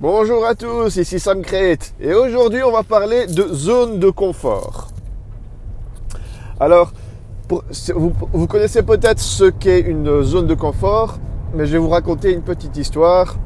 Bonjour à tous, ici Sam et aujourd'hui on va parler de zone de confort. Alors, vous, connaissez peut-être ce qu'est une zone de confort, mais je vais vous raconter une petite histoire.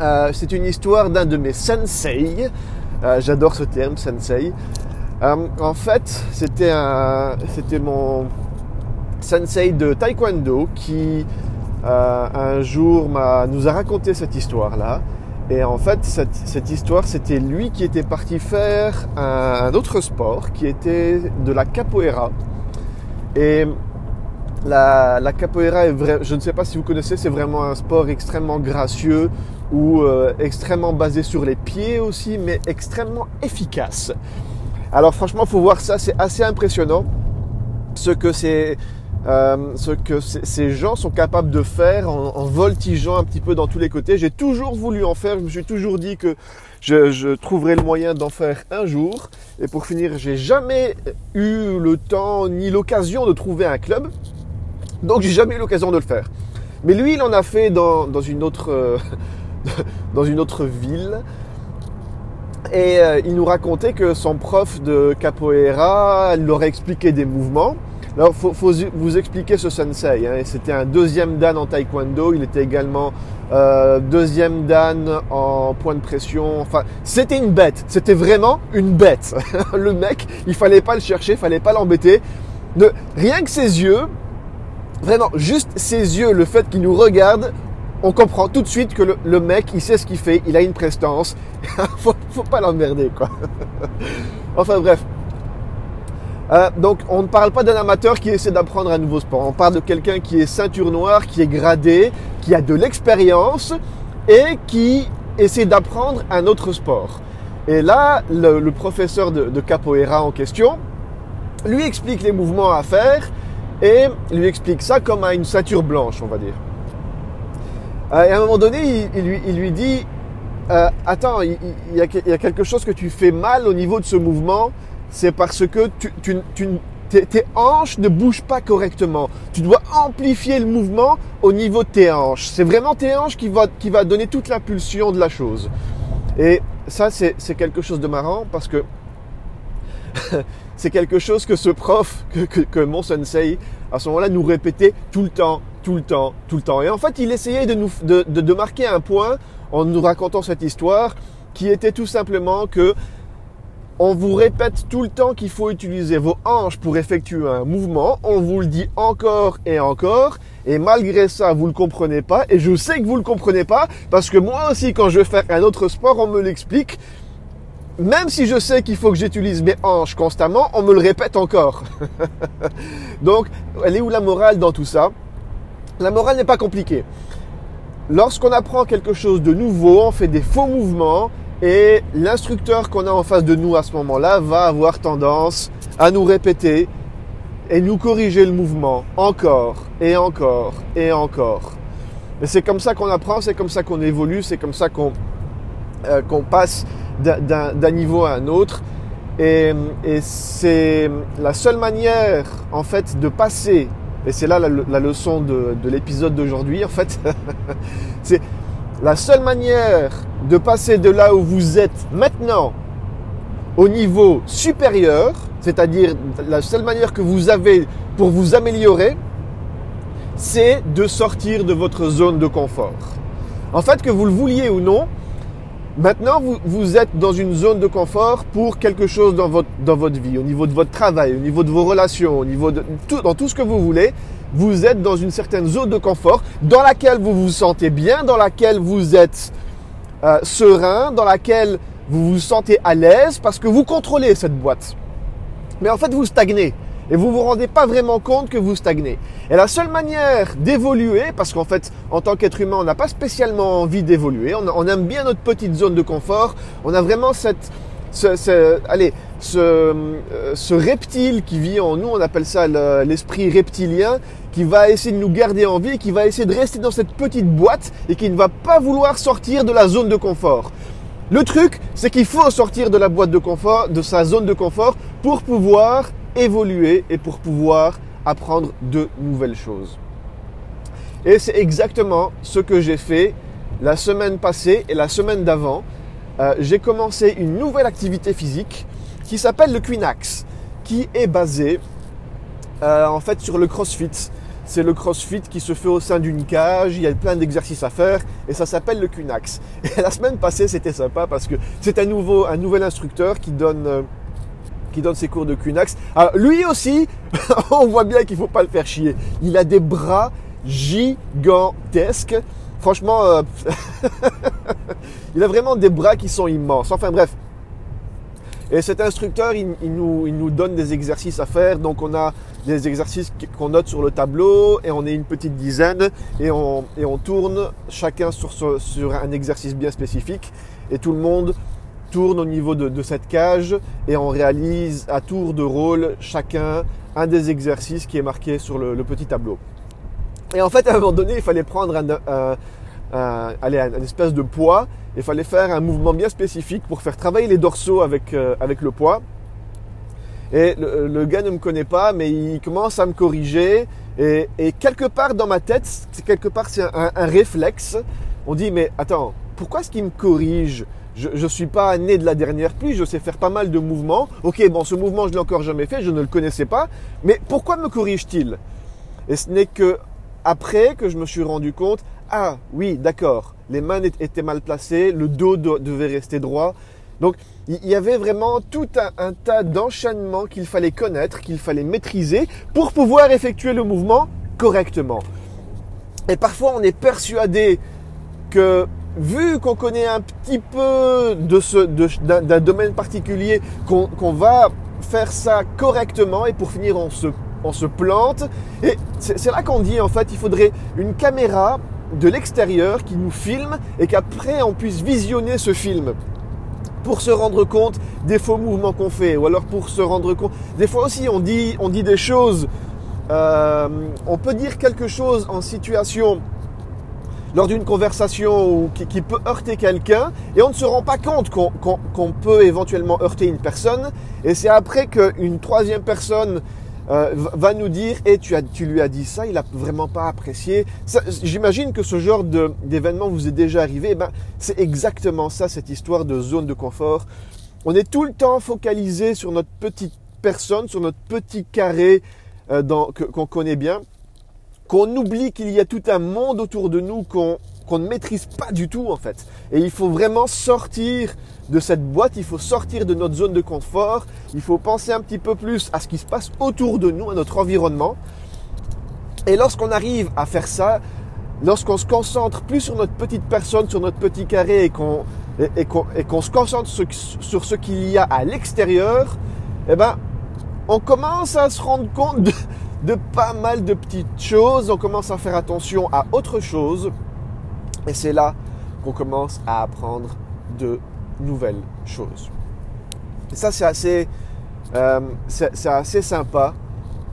Euh, c'est une histoire d'un de mes sensei. Euh, j'adore ce terme, sensei. Euh, en fait, c'était c'était mon sensei de taekwondo qui un jour nous a raconté cette histoire-là. Et en fait, cette, histoire, c'était lui qui était parti faire un, autre sport qui était de la capoeira. Et la, capoeira je ne sais pas si vous connaissez, c'est vraiment un sport extrêmement gracieux ou euh, extrêmement basé sur les pieds aussi, mais extrêmement efficace. Alors franchement, faut voir ça, c'est assez impressionnant ce que c'est euh, ce que ces gens sont capables de faire en, voltigeant un petit peu dans tous les côtés. J'ai toujours voulu en faire, je me suis toujours dit que je, trouverais le moyen d'en faire un jour. Et pour finir, j'ai jamais eu le temps ni l'occasion de trouver un club, donc j'ai jamais eu l'occasion de le faire. Mais lui, il en a fait dans, une autre dans une autre ville. Et euh, il nous racontait que son prof de capoeira leur expliqué des mouvements. Alors, faut, faut vous expliquer ce sensei. Hein. C'était un deuxième dan en taekwondo. Il était également euh, deuxième dan en point de pression. Enfin, c'était une bête. C'était vraiment une bête. le mec, il fallait pas le chercher, fallait pas l'embêter. Rien que ses yeux, vraiment, juste ses yeux, le fait qu'il nous regarde, on comprend tout de suite que le, mec, il sait ce qu'il fait, il a une prestance. faut, faut pas l'emmerder, quoi. enfin bref. Euh, donc on ne parle pas d'un amateur qui essaie d'apprendre un nouveau sport. On parle de quelqu'un qui est ceinture noire, qui est gradé, qui a de l'expérience et qui essaie d'apprendre un autre sport. Et là, le, professeur de, capoeira en question lui explique les mouvements à faire et lui explique ça comme à une ceinture blanche, on va dire. Euh, et à un moment donné, il, lui, dit euh, Attends, il, y a, quelque chose que tu fais mal au niveau de ce mouvement c'est parce que tes, hanches ne bougent pas correctement. Tu dois amplifier le mouvement au niveau de tes hanches. C'est vraiment tes hanches qui va, qui va donner toute l'impulsion de la chose. Et ça, c'est quelque chose de marrant parce que c'est quelque chose que ce prof, que, mon sensei, à ce moment-là, nous répétait tout le temps, tout le temps, tout le temps. Et en fait, il essayait de, nous, de, de marquer un point en nous racontant cette histoire qui était tout simplement que on vous répète tout le temps qu'il faut utiliser vos hanches pour effectuer un mouvement. On vous le dit encore et encore. Et malgré ça, vous ne le comprenez pas. Et je sais que vous ne le comprenez pas parce que moi aussi, quand je fais un autre sport, on me l'explique. Même si je sais qu'il faut que j'utilise mes hanches constamment, on me le répète encore. Donc, elle est où la morale dans tout ça? La morale n'est pas compliquée. Lorsqu'on apprend quelque chose de nouveau, on fait des faux mouvements et l'instructeur qu'on a en face de nous à ce moment-là va avoir tendance à nous répéter et nous corriger le mouvement encore et encore et encore. Et c'est comme ça qu'on apprend, c'est comme ça qu'on évolue, c'est comme ça qu'on euh, passe d'un niveau à un autre. Et, c'est la seule manière, en fait, de passer, et c'est là la, la, leçon de, de l'épisode d'aujourd'hui, en fait, c'est la seule manière de passer de là où vous êtes maintenant au niveau supérieur, c'est-à-dire la seule manière que vous avez pour vous améliorer, c'est de sortir de votre zone de confort. En fait, que vous le vouliez ou non, maintenant vous, êtes dans une zone de confort pour quelque chose dans votre, dans votre vie, au niveau de votre travail, au niveau de vos relations, au niveau de tout, dans tout ce que vous voulez vous êtes dans une certaine zone de confort dans laquelle vous vous sentez bien, dans laquelle vous êtes euh, serein, dans laquelle vous vous sentez à l'aise parce que vous contrôlez cette boîte. Mais en fait, vous stagnez et vous vous rendez pas vraiment compte que vous stagnez. Et la seule manière d'évoluer, parce qu'en fait, en tant qu'être humain, on n'a pas spécialement envie d'évoluer, on, aime bien notre petite zone de confort, on a vraiment cette, ce, allez, ce, euh, ce, reptile qui vit en nous, on appelle ça l'esprit reptilien, qui va essayer de nous garder en vie, qui va essayer de rester dans cette petite boîte et qui ne va pas vouloir sortir de la zone de confort. Le truc, c'est qu'il faut sortir de la boîte de confort, de sa zone de confort, pour pouvoir évoluer et pour pouvoir apprendre de nouvelles choses. Et c'est exactement ce que j'ai fait la semaine passée et la semaine d'avant, euh, j'ai commencé une nouvelle activité physique qui s'appelle le Quinax, qui est basé euh, en fait sur le CrossFit. C'est le CrossFit qui se fait au sein d'une cage, il y a plein d'exercices à faire et ça s'appelle le Quinax. Et la semaine passée, c'était sympa parce que c'est un nouveau un nouvel instructeur qui donne euh, qui donne ses cours de Quinax. Alors, lui aussi, on voit bien qu'il faut pas le faire chier. Il a des bras gigantesques. Franchement, euh, il a vraiment des bras qui sont immenses. Enfin bref. Et cet instructeur, il, nous, donne des exercices à faire. Donc on a des exercices qu'on note sur le tableau et on est une petite dizaine et on, tourne chacun sur un exercice bien spécifique. Et tout le monde tourne au niveau de, cette cage et on réalise à tour de rôle chacun un des exercices qui est marqué sur le petit tableau. Et en fait, à un moment donné, il fallait prendre un, un, espèce de poids. Il fallait faire un mouvement bien spécifique pour faire travailler les dorsaux avec, euh, avec le poids. Et le, gars ne me connaît pas, mais il commence à me corriger. Et, quelque part dans ma tête, quelque part c'est un, réflexe. On dit, mais attends, pourquoi est-ce qu'il me corrige? Je ne suis pas né de la dernière pluie, je sais faire pas mal de mouvements. Ok, bon, ce mouvement, je l'ai encore jamais fait, je ne le connaissais pas. Mais pourquoi me corrige-t-il? Et ce n'est que après que je me suis rendu compte, ah oui, d'accord, les mains étaient mal placées, le dos devait rester droit. Donc il y avait vraiment tout un, tas d'enchaînements qu'il fallait connaître, qu'il fallait maîtriser pour pouvoir effectuer le mouvement correctement. Et parfois on est persuadé que vu qu'on connaît un petit peu d'un domaine particulier, qu'on va faire ça correctement et pour finir on se on se plante. Et c'est là qu'on dit en fait, il faudrait une caméra de l'extérieur qui nous filme et qu'après on puisse visionner ce film pour se rendre compte des faux mouvements qu'on fait ou alors pour se rendre compte. Des fois aussi on dit, on dit des choses, euh, on peut dire quelque chose en situation lors d'une conversation qui, peut heurter quelqu'un et on ne se rend pas compte qu'on peut éventuellement heurter une personne et c'est après qu'une troisième personne euh, va nous dire et tu, as, tu lui as dit ça, il a vraiment pas apprécié. J'imagine que ce genre d'événement vous est déjà arrivé. Eh ben, c'est exactement ça, cette histoire de zone de confort. On est tout le temps focalisé sur notre petite personne, sur notre petit carré euh, qu'on connaît bien, qu'on oublie qu'il y a tout un monde autour de nous qu'on ne maîtrise pas du tout en fait. Et il faut vraiment sortir de cette boîte, il faut sortir de notre zone de confort, il faut penser un petit peu plus à ce qui se passe autour de nous, à notre environnement. Et lorsqu'on arrive à faire ça, lorsqu'on se concentre plus sur notre petite personne, sur notre petit carré et qu'on et, qu'on se concentre sur, ce qu'il y a à l'extérieur, eh ben, on commence à se rendre compte de, de pas mal de petites choses, on commence à faire attention à autre chose. Et c'est là qu'on commence à apprendre de nouvelles choses. Et ça, c'est assez, euh, assez sympa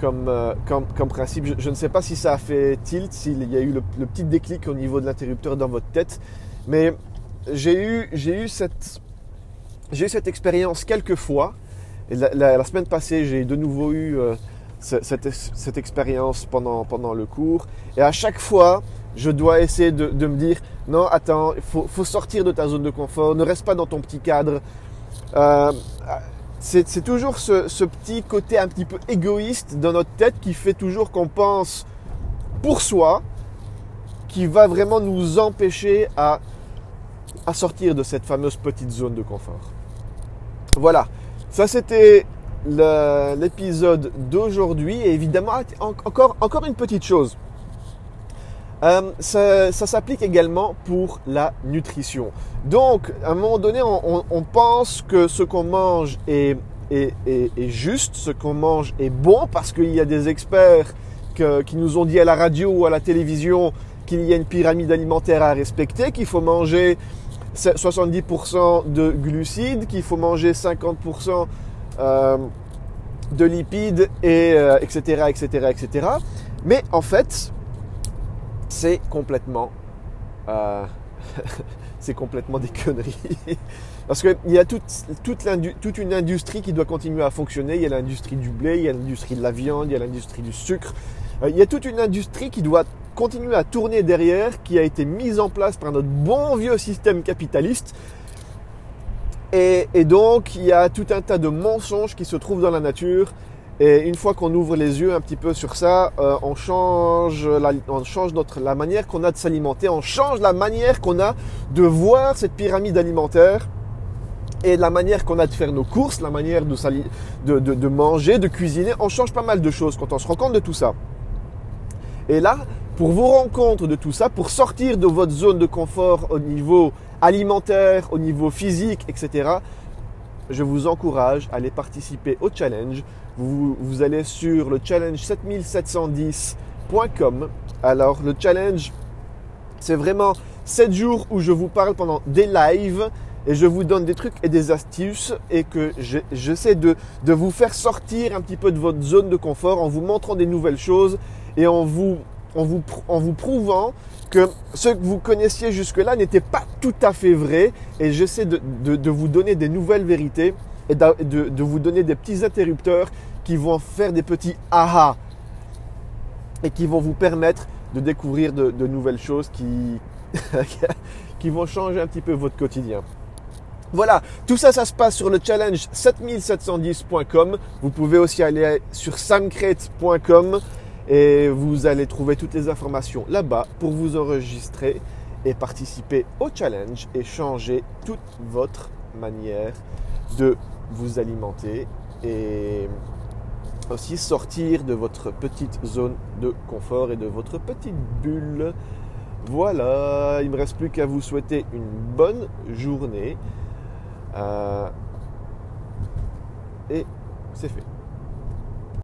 comme, euh, comme, comme, principe. Je, ne sais pas si ça a fait tilt, s'il y a eu le, petit déclic au niveau de l'interrupteur dans votre tête, mais j'ai eu, eu cette, cette expérience quelques fois. La, semaine passée, j'ai de nouveau eu euh, cette, expérience pendant, pendant le cours. Et à chaque fois, je dois essayer de, me dire non, attends, il faut, sortir de ta zone de confort, ne reste pas dans ton petit cadre. Euh, c'est toujours ce, petit côté un petit peu égoïste dans notre tête qui fait toujours qu'on pense pour soi, qui va vraiment nous empêcher à, à sortir de cette fameuse petite zone de confort. Voilà, ça c'était l'épisode d'aujourd'hui et évidemment encore, encore une petite chose. Euh, ça, s'applique également pour la nutrition. Donc, à un moment donné, on, pense que ce qu'on mange est, juste, ce qu'on mange est bon, parce qu'il y a des experts qui nous ont dit à la radio ou à la télévision qu'il y a une pyramide alimentaire à respecter, qu'il faut manger 70% de glucides, qu'il faut manger 50% euh, de lipides, et, etc., etc., etc. Mais en fait, c'est complètement, euh, c'est complètement des conneries. Parce qu'il y a toute, toute, une industrie qui doit continuer à fonctionner. Il y a l'industrie du blé, il y a l'industrie de la viande, il y a l'industrie du sucre. Euh, il y a toute une industrie qui doit continue à tourner derrière, qui a été mise en place par notre bon vieux système capitaliste. Et, donc, il y a tout un tas de mensonges qui se trouvent dans la nature. Et une fois qu'on ouvre les yeux un petit peu sur ça, euh, on change, la, notre, manière qu'on a de s'alimenter, on change la manière qu'on a de voir cette pyramide alimentaire et la manière qu'on a de faire nos courses, la manière de, de, de, manger, de cuisiner, on change pas mal de choses quand on se rend compte de tout ça. Et là, pour vous rendre compte de tout ça, pour sortir de votre zone de confort au niveau alimentaire, au niveau physique, etc., je vous encourage à aller participer au challenge. Vous, allez sur le challenge 7710.com. Alors le challenge, c'est vraiment 7 jours où je vous parle pendant des lives et je vous donne des trucs et des astuces et que j'essaie de vous faire sortir un petit peu de votre zone de confort en vous montrant des nouvelles choses et en vous, en vous, prouvant que ce que vous connaissiez jusque-là n'était pas tout à fait vrai et j'essaie de, vous donner des nouvelles vérités et de, de, vous donner des petits interrupteurs qui vont faire des petits aha et qui vont vous permettre de découvrir de, nouvelles choses qui, qui vont changer un petit peu votre quotidien. Voilà, tout ça, ça se passe sur le challenge 7710.com. Vous pouvez aussi aller sur samcrate.com et vous allez trouver toutes les informations là-bas pour vous enregistrer et participer au challenge et changer toute votre manière de vous alimenter et aussi sortir de votre petite zone de confort et de votre petite bulle. Voilà, il ne me reste plus qu'à vous souhaiter une bonne journée. Euh, et c'est fait.